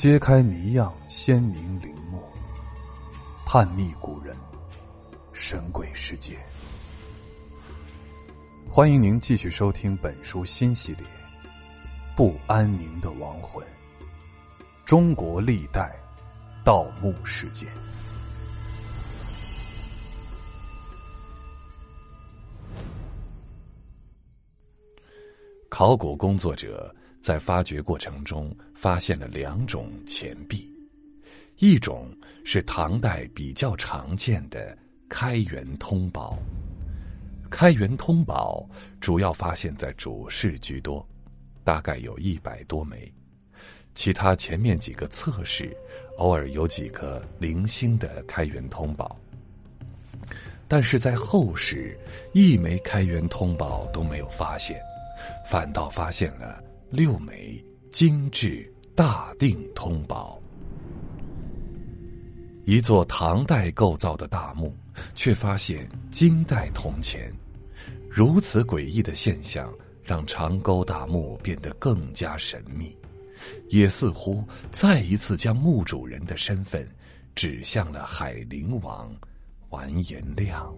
揭开谜样鲜明陵墓，探秘古人，神鬼世界。欢迎您继续收听本书新系列《不安宁的亡魂：中国历代盗墓事件》。考古工作者在发掘过程中发现了两种钱币，一种是唐代比较常见的开元通宝。开元通宝主要发现在主室居多，大概有一百多枚，其他前面几个侧室偶尔有几颗零星的开元通宝，但是在后室一枚开元通宝都没有发现。反倒发现了六枚精致大定通宝。一座唐代构造的大墓，却发现金代铜钱，如此诡异的现象，让长沟大墓变得更加神秘，也似乎再一次将墓主人的身份指向了海陵王完颜亮。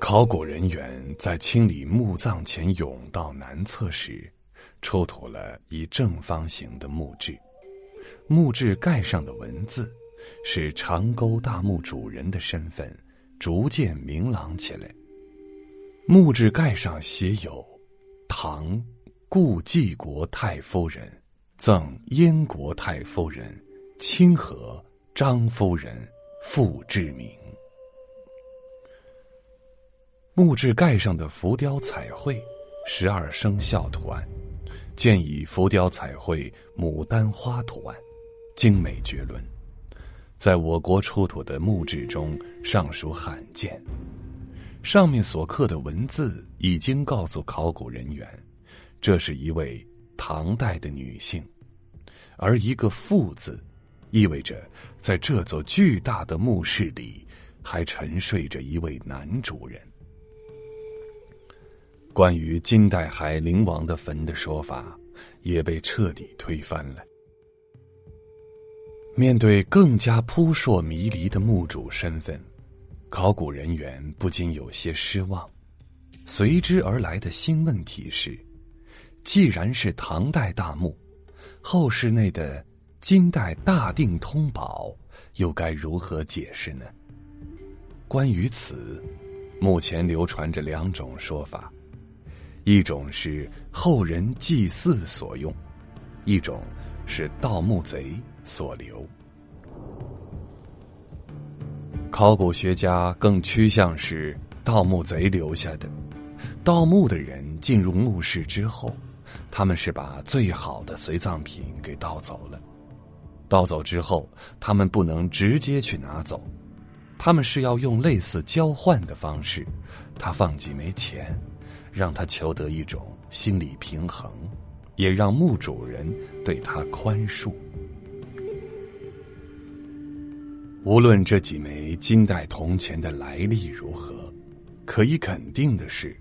考古人员在清理墓葬前甬道南侧时，出土了一正方形的墓志。墓志盖上的文字，使长沟大墓主人的身份逐渐明朗起来。墓志盖上写有：“唐故济国太夫人赠燕国太夫人清河张夫人复志铭。”木质盖上的浮雕彩绘，十二生肖图案，见以浮雕彩绘牡丹花图案，精美绝伦，在我国出土的木质中尚属罕见。上面所刻的文字已经告诉考古人员，这是一位唐代的女性，而一个“妇”字，意味着在这座巨大的墓室里，还沉睡着一位男主人。关于金代海陵王的坟的说法，也被彻底推翻了。面对更加扑朔迷离的墓主身份，考古人员不禁有些失望。随之而来的新问题是：既然是唐代大墓，后室内的金代大定通宝又该如何解释呢？关于此，目前流传着两种说法。一种是后人祭祀所用，一种是盗墓贼所留。考古学家更趋向是盗墓贼留下的。盗墓的人进入墓室之后，他们是把最好的随葬品给盗走了。盗走之后，他们不能直接去拿走，他们是要用类似交换的方式，他放几枚钱。让他求得一种心理平衡，也让墓主人对他宽恕。无论这几枚金代铜钱的来历如何，可以肯定的是，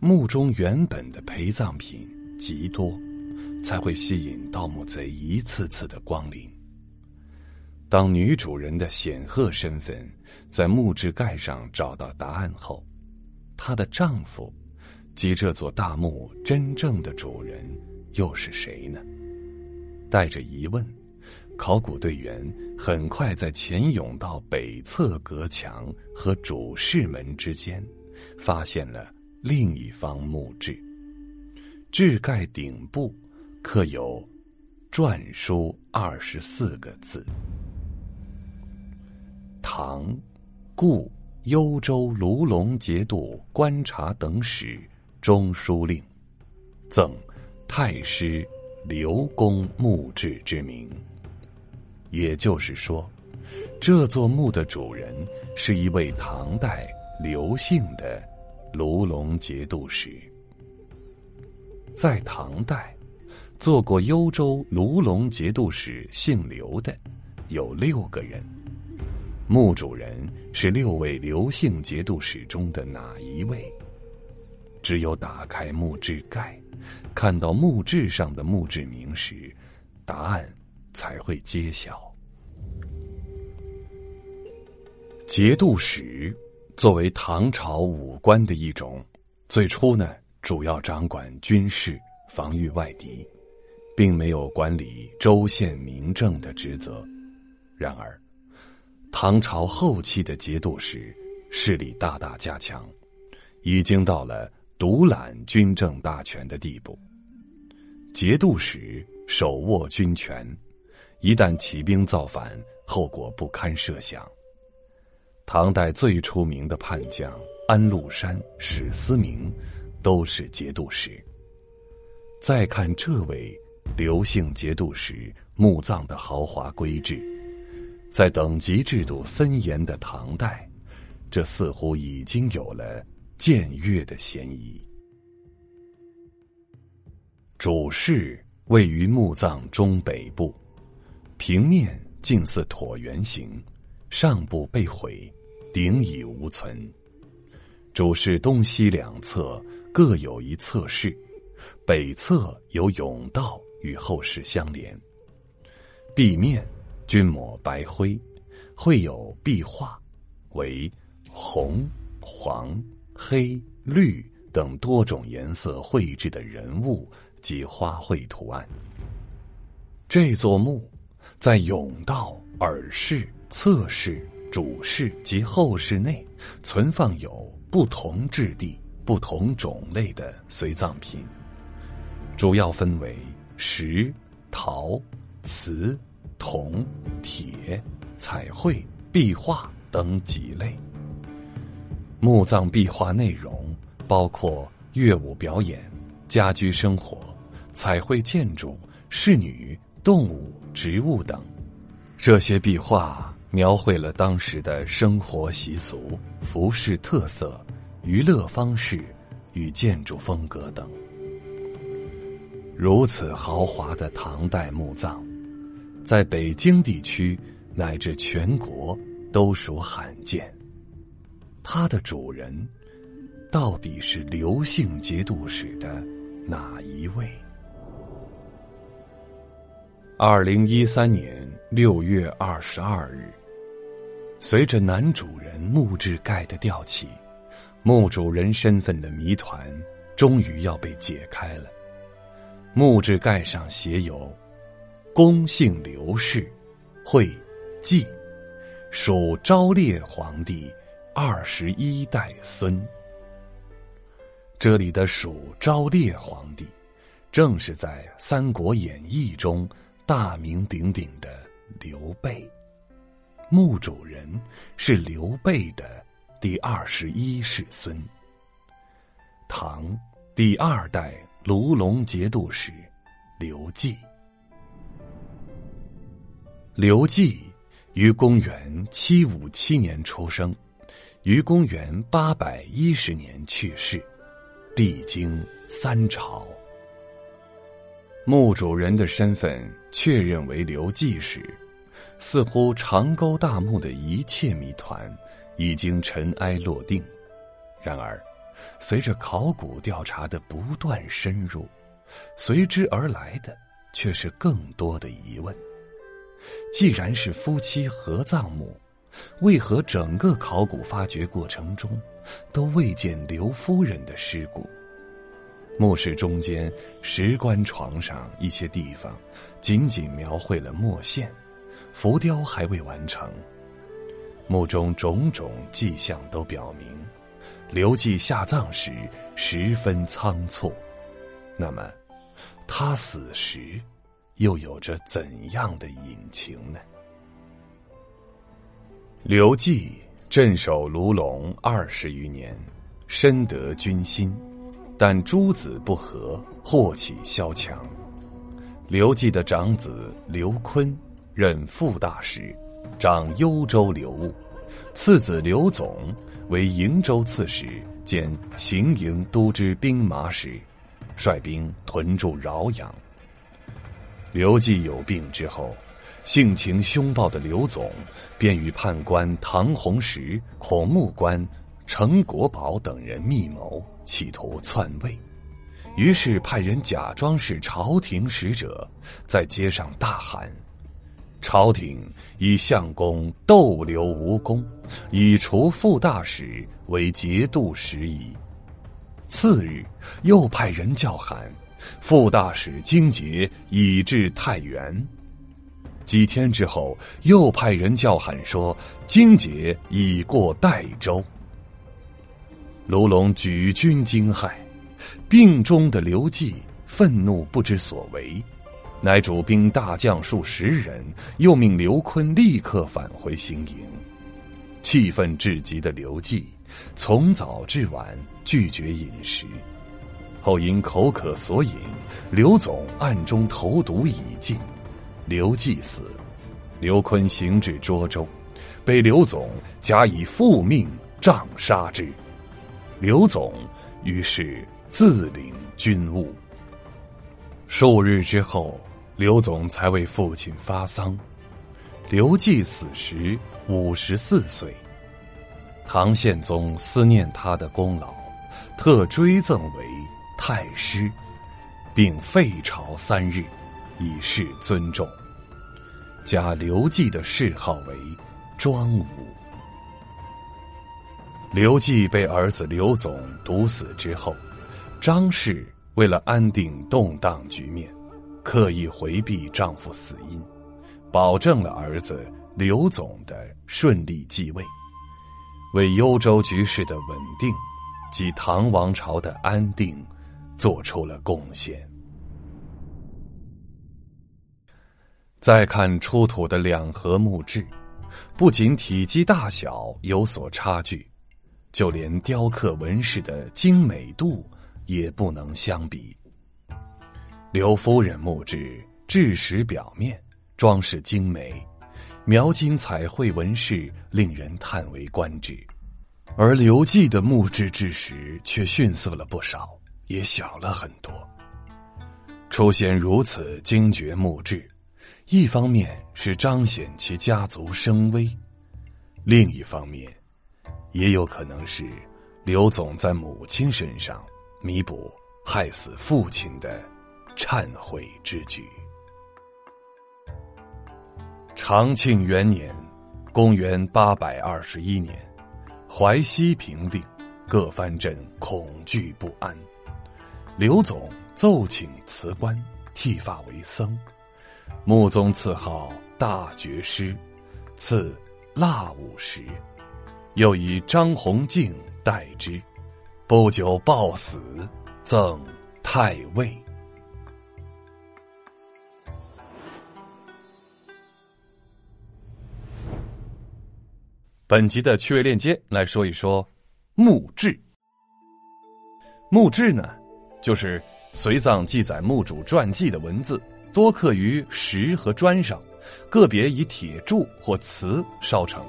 墓中原本的陪葬品极多，才会吸引盗墓贼一次次的光临。当女主人的显赫身份在墓志盖上找到答案后，她的丈夫。即这座大墓真正的主人又是谁呢？带着疑问，考古队员很快在前甬道北侧隔墙和主室门之间，发现了另一方墓志。志盖顶部刻有篆书二十四个字：“唐，故幽州卢龙节度观察等使。”中书令赠太师刘公墓志之名，也就是说，这座墓的主人是一位唐代刘姓的卢龙节度使。在唐代，做过幽州卢龙节度使姓刘的有六个人，墓主人是六位刘姓节度使中的哪一位？只有打开墓志盖，看到墓志上的墓志铭时，答案才会揭晓。节度使作为唐朝武官的一种，最初呢，主要掌管军事、防御外敌，并没有管理州县民政的职责。然而，唐朝后期的节度使势力大大加强，已经到了独揽军政大权的地步。节度使手握军权，一旦起兵造反，后果不堪设想。唐代最出名的叛将安禄山、史思明，都是节度使。再看这位刘姓节度使墓葬的豪华规制，在等级制度森严的唐代，这似乎已经有了僭越的嫌疑。主室位于墓葬中北部，平面近似椭圆形，上部被毁。顶已无存，主室东西两侧各有一侧室，北侧有甬道与后室相连。壁面均抹白灰，绘有壁画，为红、黄、黑、绿等多种颜色绘制的人物及花卉图案。这座墓在甬道、耳室、侧室。主室及后室内存放有不同质地、不同种类的随葬品，主要分为石、陶、瓷、铜、铁、彩绘、壁画等几类。墓葬壁画内容包括乐舞表演、家居生活、彩绘建筑、侍女、动物、植物等。这些壁画。描绘了当时的生活习俗、服饰特色、娱乐方式与建筑风格等。如此豪华的唐代墓葬，在北京地区乃至全国都属罕见。它的主人到底是刘姓节度使的哪一位？二零一三年六月二十二日。随着男主人墓志盖的吊起，墓主人身份的谜团终于要被解开了。墓志盖上写有“公姓刘氏，讳季，属昭烈皇帝二十一代孙”。这里的“蜀昭烈皇帝”，正是在《三国演义》中大名鼎鼎的刘备。墓主人是刘备的第二十一世孙，唐第二代卢龙节度使刘季。刘季于公元七五七年出生，于公元八百一十年去世，历经三朝。墓主人的身份确认为刘季时。似乎长沟大墓的一切谜团已经尘埃落定，然而，随着考古调查的不断深入，随之而来的却是更多的疑问。既然是夫妻合葬墓，为何整个考古发掘过程中都未见刘夫人的尸骨？墓室中间石棺床上一些地方，仅仅描绘了墨线。浮雕还未完成，墓中种种迹象都表明，刘季下葬时十分仓促。那么，他死时又有着怎样的隐情呢？刘季镇守卢龙二十余年，深得军心，但诸子不和，祸起萧墙。刘季的长子刘坤。任副大使，掌幽州流务；次子刘总为瀛州刺史兼行营都知兵马使，率兵屯驻饶阳。刘季有病之后，性情凶暴的刘总便与判官唐弘时、孔目官程国宝等人密谋，企图篡位，于是派人假装是朝廷使者，在街上大喊：“朝廷以相公逗留无功，以除副大使为节度使矣。”次日，又派人叫喊：“副大使荆节已至太原。”几天之后，又派人叫喊说：“荆节已过代州。”卢龙举军惊骇。病中的刘季愤怒不知所为，乃主兵大将数十人，又命刘坤立刻返回行营。气愤至极的刘季，从早至晚拒绝饮食，后因口渴所饮，刘总暗中投毒已尽，刘季死，刘坤行至涿州，被刘总假以复命杖杀之，刘总于是。自领军务。数日之后，刘总才为父亲发丧。刘季死时五十四岁。唐宪宗思念他的功劳，特追赠为太师，并废朝三日，以示尊重。加刘季的谥号为庄武。刘季被儿子刘总毒死之后。张氏为了安定动荡局面，刻意回避丈夫死因，保证了儿子刘总的顺利继位，为幽州局势的稳定及唐王朝的安定做出了贡献。再看出土的两盒木质，不仅体积大小有所差距，就连雕刻纹饰的精美度。也不能相比。刘夫人墓志质实表面装饰精美，描金彩绘纹饰令人叹为观止，而刘季的墓志质实却逊色了不少，也小了很多。出现如此精绝墓志，一方面是彰显其家族声威，另一方面，也有可能是刘总在母亲身上。弥补害死父亲的忏悔之举。长庆元年，公元八百二十一年，淮西平定，各藩镇恐惧不安。刘总奏请辞官，剃发为僧。穆宗赐号大觉师，赐腊五十，又以张弘敬代之。不久暴死，赠太尉。本集的趣味链接来说一说墓志。墓志呢，就是随葬记载墓主传记的文字，多刻于石和砖上，个别以铁柱或瓷烧成。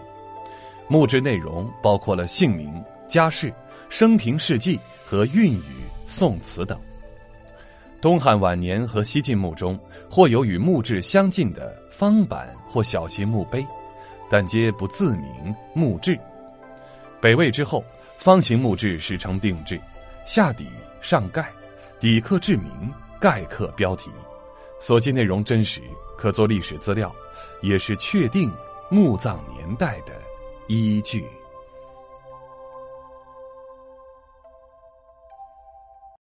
墓志内容包括了姓名、家世。生平事迹和韵语宋词等。东汉晚年和西晋墓中，或有与墓志相近的方板或小型墓碑，但皆不自名墓志。北魏之后，方形墓志始成定制，下底上盖，底刻志名，盖刻标题，所记内容真实，可做历史资料，也是确定墓葬年代的依据。